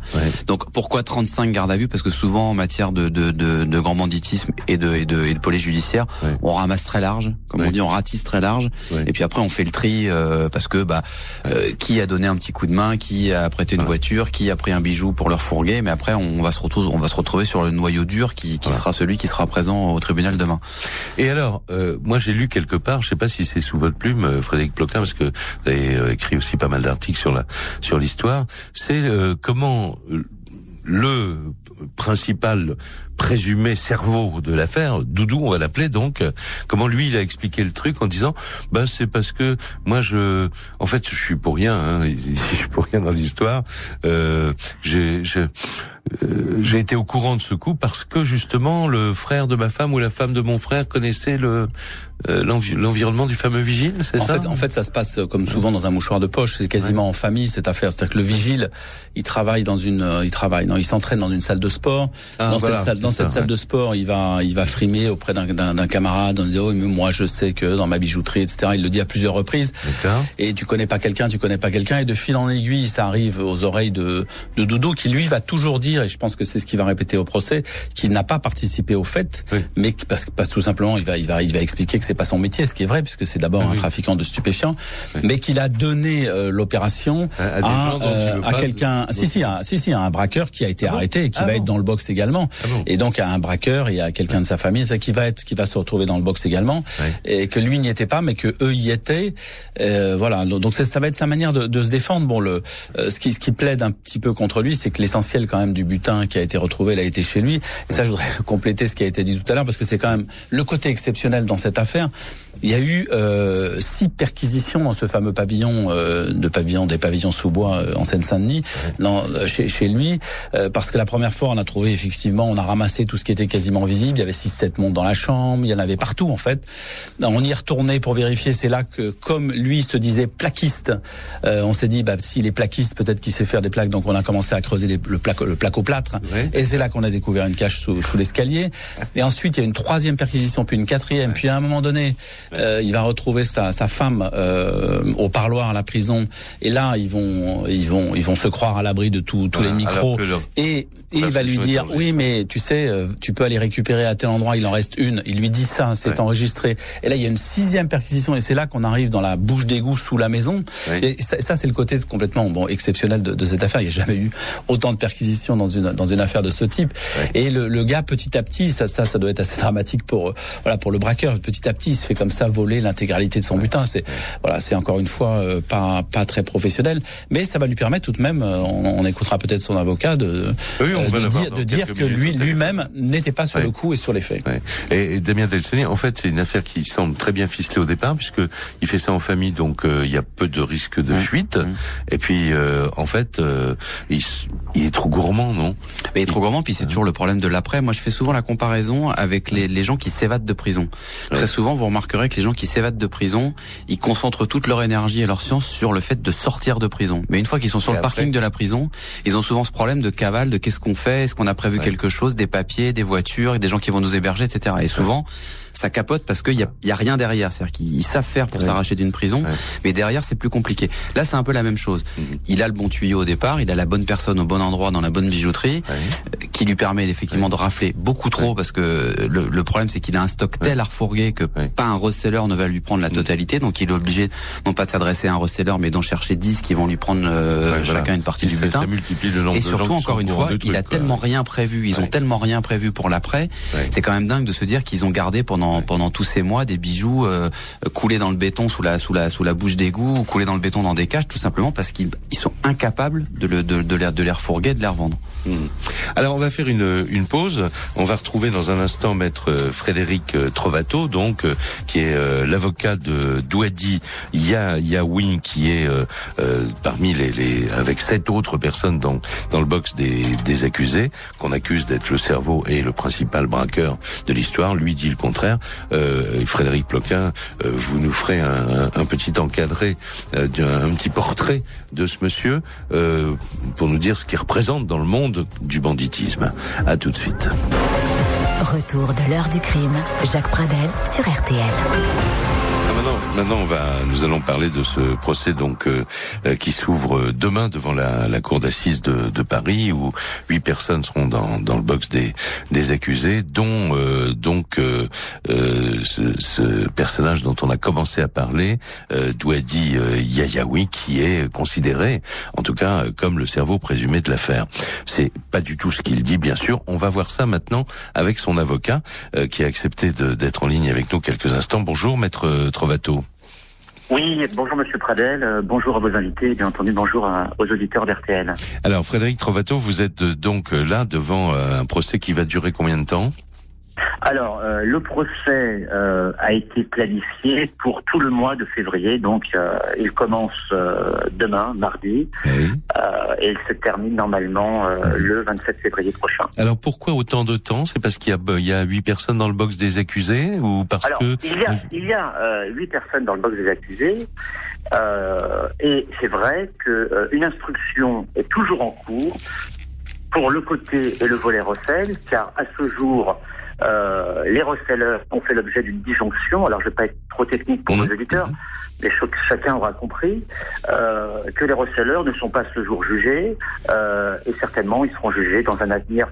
S6: Donc pourquoi 35 gardes à vue? Parce que souvent en matière de, de, de, de grand banditisme et de, et de, et de police judiciaire, on ramasse très large, comme on dit, on ratisse très large. Et puis après on fait le tri euh, parce que bah euh, qui a donné un petit coup de main, qui a prêté une voiture, qui a pris un bijou pour leur fourguer, mais après on va se retrouver on va se retrouver sur le noyau dur qui, qui sera celui qui sera présent au tribunal demain.
S3: Et alors euh, moi j'ai lu quelque part, je sais pas si c'est sous votre plume Frédéric Ploquin parce que vous avez écrit aussi pas mal d'articles sur la sur l'histoire, c'est comment le principal présumé cerveau de l'affaire, Doudou, on va l'appeler donc, comment lui il a expliqué le truc en disant, bah c'est parce que moi je, en fait je suis pour rien, hein, je suis pour rien dans l'histoire, euh, j'ai euh, j'ai été au courant de ce coup parce que justement le frère de ma femme ou la femme de mon frère connaissait le euh, l'environnement du fameux vigile, c'est
S4: ça fait, En fait, ça se passe euh, comme souvent dans un mouchoir de poche. C'est quasiment en famille cette affaire. C'est-à-dire que le vigile, il travaille dans une, il travaille, non, il s'entraîne dans une salle de sport. Ah, dans cette salle, dans cette salle de sport, il va, il va frimer auprès d'un camarade en disant, oh, moi je sais que dans ma bijouterie, etc. Il le dit à plusieurs reprises. Et tu connais pas quelqu'un, tu connais pas quelqu'un, et de fil en aiguille, ça arrive aux oreilles de, de Doudou qui lui va toujours dire et je pense que c'est ce qu'il va répéter au procès, qu'il n'a pas participé au fait, mais parce, parce tout simplement il va, il va, il va expliquer que c'est pas son métier, ce qui est vrai puisque c'est d'abord un trafiquant de stupéfiants, mais qu'il a donné euh, l'opération à, à, euh, à quelqu'un, si si, si si, un braqueur qui a été ah arrêté et qui ah va être dans le box également, ah et donc à un braqueur et à quelqu'un de sa famille, qui va être, qui va se retrouver dans le box également, et que lui n'y était pas, mais que eux y étaient, euh, voilà. Donc ça va être sa manière de, de se défendre. Bon, le, ce qui, ce qui plaide un petit peu contre lui, c'est que l'essentiel quand même du butin qui a été retrouvé, il a été chez lui. Et ça, je voudrais compléter ce qui a été dit tout à l'heure, parce que c'est quand même le côté exceptionnel dans cette affaire. Il y a eu euh, six perquisitions dans ce fameux pavillon euh, de pavillon des pavillons sous bois euh, en Seine-Saint-Denis, euh, chez, chez lui, euh, parce que la première fois, on a trouvé effectivement, on a ramassé tout ce qui était quasiment visible. Il y avait six, sept montres dans la chambre, il y en avait partout en fait. On y retourné pour vérifier. C'est là que, comme lui se disait plaquiste, on s'est dit, bah, s'il est plaquiste, peut-être qu'il sait faire des plaques. Donc on a commencé à creuser les, le, plaque, le placo-plâtre. Et c'est là qu'on a découvert une cache sous, sous l'escalier. Et ensuite, il y a une troisième perquisition, puis une quatrième. Puis à un moment donné, euh, il va retrouver sa, sa femme euh, au parloir à la prison. Et là, ils vont, ils vont, ils vont se croire à l'abri de tous les micros. Et, et il va lui dire, oui, mais tu sais, euh, tu peux aller récupérer à tel endroit. Il en reste une. Il lui dit ça, c'est enregistré. Et là, il y a une sixième perquisition, et c'est là qu'on arrive dans la bouche d'égout sous la maison. Et ça, ça c'est le côté complètement bon exceptionnel de, de, cette affaire. Il n'y a jamais eu autant de perquisitions dans une dans une affaire de ce type. Et le, le, gars, petit à petit, ça, ça, ça doit être assez dramatique pour euh, voilà pour le braqueur. Petit à petit, il se fait comme ça voler l'intégralité de son butin. C'est voilà, c'est encore une fois euh, pas pas très professionnel, mais ça va lui permettre tout de même. On, on écoutera peut-être son avocat de de, dire, de dire que lui lui-même n'était pas sur le coup et sur les faits.
S3: Et, et, Damien Delceni, en fait, c'est une affaire qui semble très bien ficelée au départ, puisque il fait ça en famille, donc il y a peu de risques de fuite. Et puis, en fait, il, il, est trop gourmand, non?
S6: Mais Il est trop gourmand, puis c'est toujours le problème de l'après. Moi, je fais souvent la comparaison avec les, les gens qui s'évadent de prison. Très souvent, vous remarquerez que les gens qui s'évadent de prison, ils concentrent toute leur énergie et leur science sur le fait de sortir de prison. Mais une fois qu'ils sont sur le parking de la prison, ils ont souvent ce problème de cavale, de qu'est-ce qu'on fait, est-ce qu'on a prévu quelque chose, des papiers, des voitures, des gens qui vont nous héberger, etc. Et souvent, ça capote parce qu'il y a, y a rien derrière. C'est-à-dire qu'ils savent faire pour s'arracher d'une prison, mais derrière c'est plus compliqué. Là, c'est un peu la même chose. Mhm. Il a le bon tuyau au départ, il a la bonne personne au bon endroit dans la bonne bijouterie, euh, qui lui permet effectivement de rafler beaucoup trop parce que le, le problème c'est qu'il a un stock tel à refourguer que pas un reseller ne va lui prendre la mhm. totalité, donc il est obligé non pas de s'adresser à un reseller, mais d'en chercher 10 qui vont lui prendre euh, chacun une partie du butin. Et surtout, encore une fois, il a tellement rien prévu, ils ont tellement rien prévu pour l'après. C'est quand même dingue de se dire qu'ils ont gardé pendant pendant tous ces mois des bijoux euh, coulés dans le béton sous la sous la sous la bouche d'égout ou coulés dans le béton dans des caches, tout simplement parce qu'ils ils sont incapables de le de, de, de les refourguer, de les revendre.
S3: Hmm. Alors on va faire une, une pause. On va retrouver dans un instant maître euh, Frédéric euh, Trovato, donc euh, qui est l'avocat de Douadi Ya Yaoui, qui est parmi les, les, avec sept autres personnes dans dans le box des, des accusés qu'on accuse d'être le cerveau et le principal braqueur de l'histoire. Lui dit le contraire. Frédéric Ploquin, vous nous ferez un, un, petit encadré, un, petit portrait de ce monsieur pour nous dire ce qu'il représente dans le monde du banditisme. À tout de suite.
S2: Retour de l'heure du crime, Jacques Pradel sur RTL
S3: maintenant, on va, nous allons parler de ce procès donc euh, euh, qui s'ouvre demain devant la, la cour d'assises de, de, Paris, où huit personnes seront dans, dans le box des, des accusés, dont euh, donc ce, ce, personnage dont on a commencé à parler, Douadi Yayaoui, qui est considéré, en tout cas, comme le cerveau présumé de l'affaire. C'est pas du tout ce qu'il dit, bien sûr. On va voir ça maintenant avec son avocat, qui a accepté d'être en ligne avec nous quelques instants. Bonjour, maître
S10: Oui, bonjour Monsieur Pradel, euh, bonjour à vos invités, et bien entendu bonjour aux auditeurs d'RTL.
S3: Alors Frédéric Trovato, vous êtes euh, donc euh, là devant un procès qui va durer combien de temps?
S10: Alors, euh, le procès euh, a été planifié pour tout le mois de février, donc euh, il commence demain, mardi, et il se termine normalement le 27 février prochain.
S3: Alors pourquoi autant de temps? C'est parce qu'il y a huit personnes dans le box des accusés ou parce que
S10: il y a huit personnes dans le box des accusés. et c'est vrai que une instruction est toujours en cours pour le côté et le volet recel, car à ce jour, euh, les resellers ont fait l'objet d'une disjonction. Alors, je ne vais pas être trop technique pour nos mmh. auditeurs, mmh. mais chacun aura compris euh, que les resellers ne sont pas ce jour jugés euh, et certainement ils seront jugés dans un avenir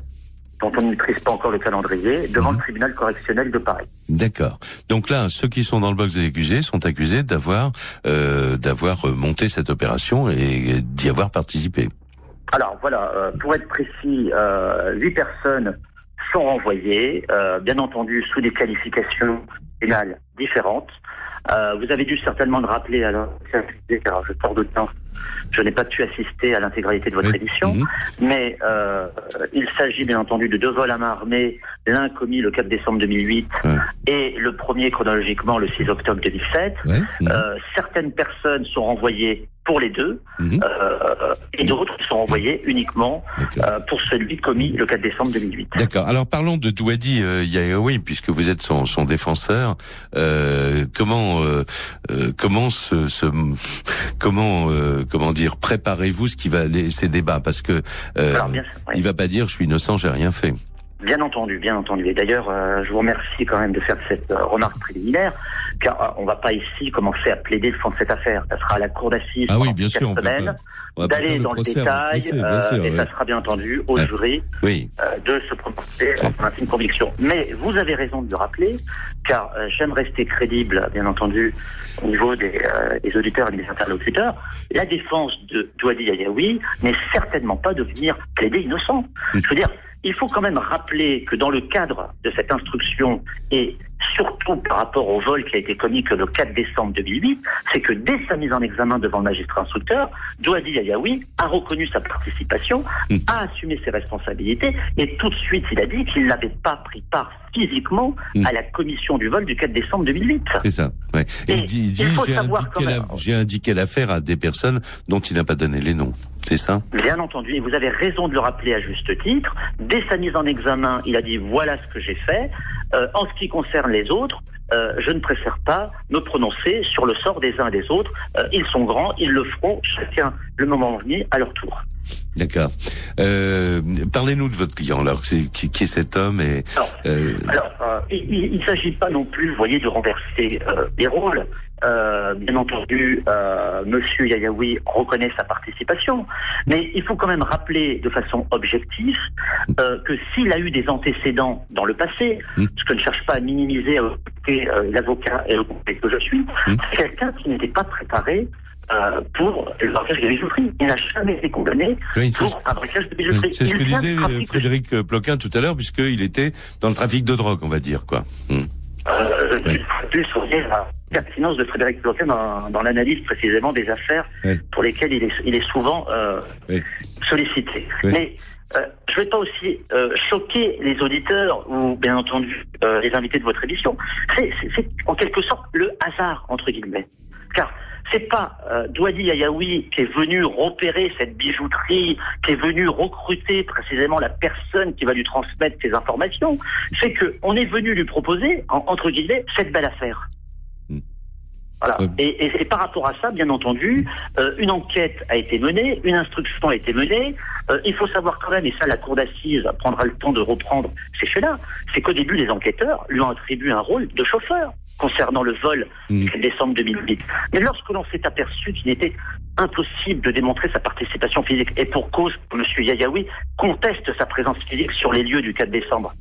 S10: dont on ne maîtrise pas encore le calendrier, devant mmh. le tribunal correctionnel de Paris.
S3: D'accord. Donc là, ceux qui sont dans le box des accusés sont accusés d'avoir euh, d'avoir monté cette opération et d'y avoir participé.
S10: Alors voilà, euh, pour être précis, euh, huit personnes sont renvoyés, euh, bien entendu sous des qualifications pénales différentes. Euh, vous avez dû certainement le rappeler, alors, car je porte de temps, je n'ai pas pu assister à l'intégralité de votre édition, mhm. mais euh, il s'agit bien entendu de deux vols à main armée, l'un commis le 4 décembre 2008 et le premier chronologiquement le 6 octobre 2007. Euh, certaines personnes sont renvoyées pour les deux, mhm. euh, et d'autres sont envoyés uniquement euh, pour celui commis le 4 décembre 2008.
S3: D'accord. Alors parlons de Douadi euh, puisque vous êtes son, son défenseur. Euh, comment euh, euh, comment ce, ce comment comment dire préparez-vous ce qui va ces débats? Parce que il va pas dire je suis innocent, j'ai rien fait.
S10: Bien entendu, bien entendu. Et d'ailleurs, euh, je vous remercie quand même de faire cette euh, remarque préliminaire, car euh, on va pas ici commencer à plaider le fond de cette affaire. Ça sera à la cour d'assises
S3: ah oui, bien sûr,
S10: d'aller dans le détail, et ça sera bien entendu au jury de se prononcer en une conviction. Mais vous avez raison de le rappeler, car j'aime rester crédible, bien entendu, au niveau des, des, auditeurs et des interlocuteurs. La défense de Douadi Ayaoui n'est certainement pas de venir plaider innocent. Mm. Je veux dire, il faut quand même rappeler que dans le cadre de cette instruction et surtout par rapport au vol qui a été commis que le 4 décembre 2008, c'est que dès sa mise en examen devant le magistrat instructeur, Douadi Ayaoui a reconnu sa participation, mmh. a assumé ses responsabilités et tout de suite il a dit qu'il n'avait pas pris part physiquement mmh. à la commission du vol du 4 décembre 2008.
S3: C'est ça. Ouais. Et, il dit, j'ai indiqué l'affaire à des personnes dont il n'a pas donné les noms. C'est ça?
S10: Bien entendu, et vous avez raison de le rappeler à juste titre. Dès sa mise en examen, il a dit voilà ce que j'ai fait. Euh, en ce qui concerne les autres, euh, je ne préfère pas me prononcer sur le sort des uns et des autres. Euh, ils sont grands, ils le feront, chacun le moment venu à leur tour.
S3: D'accord. Euh, Parlez-nous de votre client, alors, qui, qui est cet homme et,
S10: Alors, alors il ne s'agit pas non plus, vous voyez, de renverser des rôles. Euh, bien entendu, Monsieur Yayaoui reconnaît sa participation, mais il faut quand même rappeler de façon objective que s'il a eu des antécédents dans le passé, mmh. ce que ne cherche pas à minimiser l'avocat et le que je suis, mmh. c'est quelqu'un qui n'était pas préparé euh, pour le braquage de bijouterie. Il n'a jamais été condamné pour un braquage de bijouterie.
S3: C'est ce que disait Frédéric Ploquin tout à l'heure, puisqu'il était dans le trafic de drogue, on va dire, quoi.
S10: Hmm. Euh, plus la pertinence de Frédéric Ploquin dans, dans l'analyse précisément des affaires pour lesquelles il est, il est souvent euh, sollicité. Mais euh, je ne vais pas aussi euh, choquer les auditeurs ou bien entendu euh, les invités de votre émission. C'est en quelque sorte le hasard entre guillemets, car c'est pas euh, Douadi Ayaoui qui est venu repérer cette bijouterie, qui est venu recruter précisément la personne qui va lui transmettre ces informations. C'est que on est venu lui proposer, entre guillemets, cette belle affaire. Voilà. Et, et, par rapport à ça, bien entendu, euh, une enquête a été menée, une instruction a été menée. Euh, il faut savoir quand même, et ça la cour d'assises prendra le temps de reprendre ces faits-là, c'est qu'au début, les enquêteurs lui ont attribué un rôle de chauffeur concernant le vol mmh. décembre 2008. Mais lorsque l'on s'est aperçu qu'il était impossible de démontrer sa participation physique, et pour cause, M. Yayaoui conteste sa présence physique sur les lieux du 4 décembre.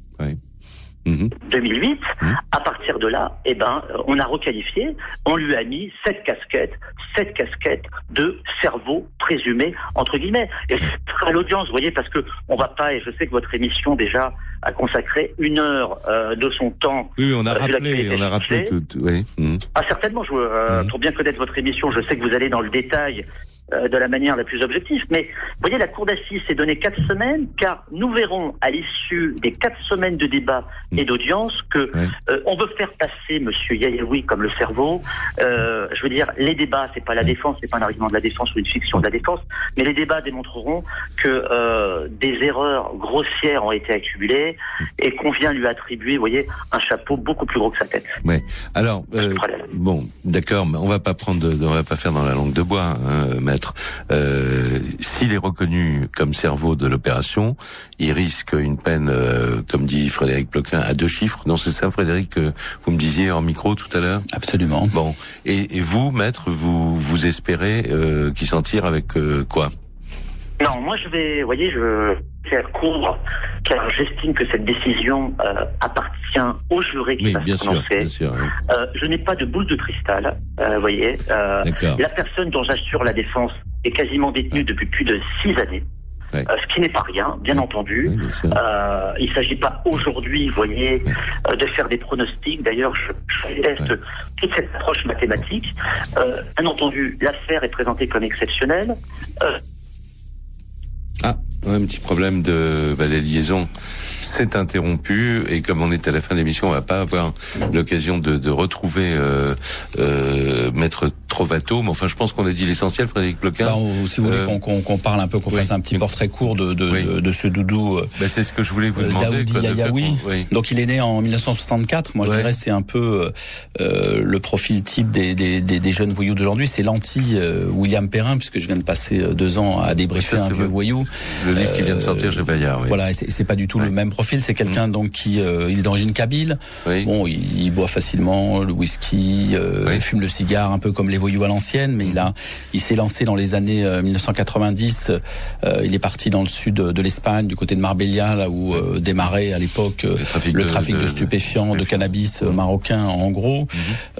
S10: 2008. Mhm. À partir de là, eh ben, on a requalifié, on lui a mis cette casquette, cette casquette de cerveau présumé entre guillemets. Et c'est à l'audience, vous voyez, parce que on va pas, et je sais que votre émission déjà a consacré une heure euh, de son temps.
S3: Oui, on a euh, rappelé, on a rappelé tout. Oui.
S10: Mhm. Ah certainement, je, euh, mhm. pour bien connaître votre émission, je sais que vous allez dans le détail euh, de la manière la plus objective. Mais vous voyez, la Cour d'assises s'est donné quatre semaines, car nous verrons à l'issue des quatre semaines de débat et d'audience que euh, on veut faire passer Monsieur Yayaoui comme le cerveau. Euh, je veux dire, les débats, c'est pas la défense, c'est pas un argument de la défense ou une fiction de la défense, mais les débats démontreront que des erreurs grossières ont été accumulées et qu'on vient lui attribuer, vous voyez, un chapeau beaucoup plus gros que sa tête.
S3: Ouais. Alors, bon, d'accord, mais on va pas prendre, de, on va pas faire dans la langue de bois, hein, mais euh, s'il est reconnu comme cerveau de l'opération, il risque une peine, euh, comme dit Frédéric Ploquin, à deux chiffres. Non, c'est ça, Frédéric, que vous me disiez en micro tout à l'heure?
S4: Absolument.
S3: Bon. Et, vous, maître, vous, vous espérez euh, qu'il s'en tire avec quoi?
S10: Non, moi je vais, vous voyez, je faire court, car j'estime que cette décision euh, appartient au juré qui va se prononcer. Euh, je n'ai pas de boule de cristal, euh, vous voyez. la personne dont j'assure la défense est quasiment détenue depuis plus de six années. ce qui n'est pas rien, bien entendu. il ne s'agit pas aujourd'hui, vous voyez, de faire des pronostics. D'ailleurs, je, je teste toute cette approche mathématique. bien entendu, l'affaire est présentée comme exceptionnelle.
S3: Un petit problème de bah, les c'est interrompu et comme on est à la fin de l'émission, on va pas avoir l'occasion de, de, retrouver euh, euh, Maître Trovato. Mais enfin, je pense qu'on a dit l'essentiel, Frédéric Ploquin.
S4: Bah, si vous voulez euh, qu'on parle un peu, qu'on fasse un petit portrait court de, de, de ce doudou. Euh,
S3: bah, c'est ce que je voulais vous demander.
S4: Daoudi Oui. Donc il est né en 1964. Moi, je dirais c'est un peu euh, le profil type des, des, des, des jeunes voyous d'aujourd'hui. C'est l'anti William Perrin, puisque je viens de passer deux ans à débriefer un vieux voyou.
S3: Le livre qui vient de sortir chez Bayard.
S4: Voilà, c'est pas du tout le même profil. C'est quelqu'un mm. donc qui euh, il est d'origine kabyle. Bon, il, boit facilement le whisky, euh, il fume le cigare, un peu comme les voyous à l'ancienne. Mais il a, il s'est lancé dans les années 1990. Euh, il est parti dans le sud de l'Espagne, du côté de Marbella, là où démarrait à l'époque le trafic, de, stupéfiants, de, cannabis marocain, en gros.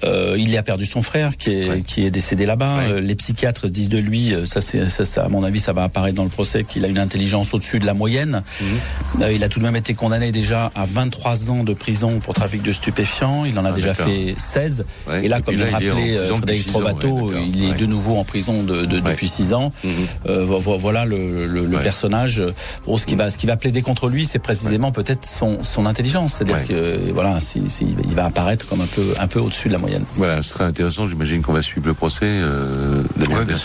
S4: Mm-hmm. il a perdu son frère, qui est qui est décédé là-bas. les psychiatres disent de lui, ça c'est ça, à mon avis, ça va apparaître dans le procès, qu'il a une intelligence au-dessus de la moyenne. Mm-hmm. il a tout de même été condamné déjà à 23 ans de prison pour trafic de stupéfiants. Il en a ah, déjà fait 16. Et là, comme rappelé euh, Frédéric Provato, il est de nouveau en prison de, depuis 6 ans. Mhm. Euh, voilà le, le, le personnage. Bon, ce qui va, ce qui va plaider contre lui, c'est précisément peut-être son, son intelligence. C'est-à-dire que voilà, si, il va apparaître comme un peu, un peu au-dessus de la moyenne.
S3: Voilà, ce sera intéressant. J'imagine qu'on va suivre le procès euh, de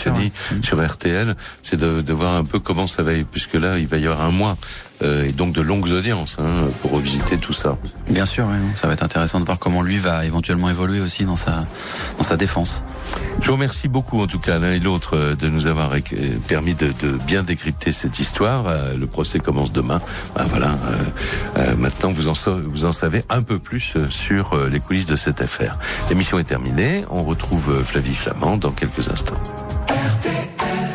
S3: sur RTL. C'est de, de voir un peu comment ça va, puisque là, il va y avoir un mois euh, et donc de longues audiences hein, pour revisiter tout ça.
S6: Bien sûr, oui, ça va être intéressant de voir comment lui va éventuellement évoluer aussi dans sa dans sa défense.
S3: Je vous remercie beaucoup en tout cas l'un et l'autre euh, de nous avoir permis de, de, bien décrypter cette histoire. Euh, le procès commence demain. Ben voilà, euh, maintenant vous en, vous en savez un peu plus sur les coulisses de cette affaire. L'émission est terminée. On retrouve Flavie Flamand dans quelques instants. RTL.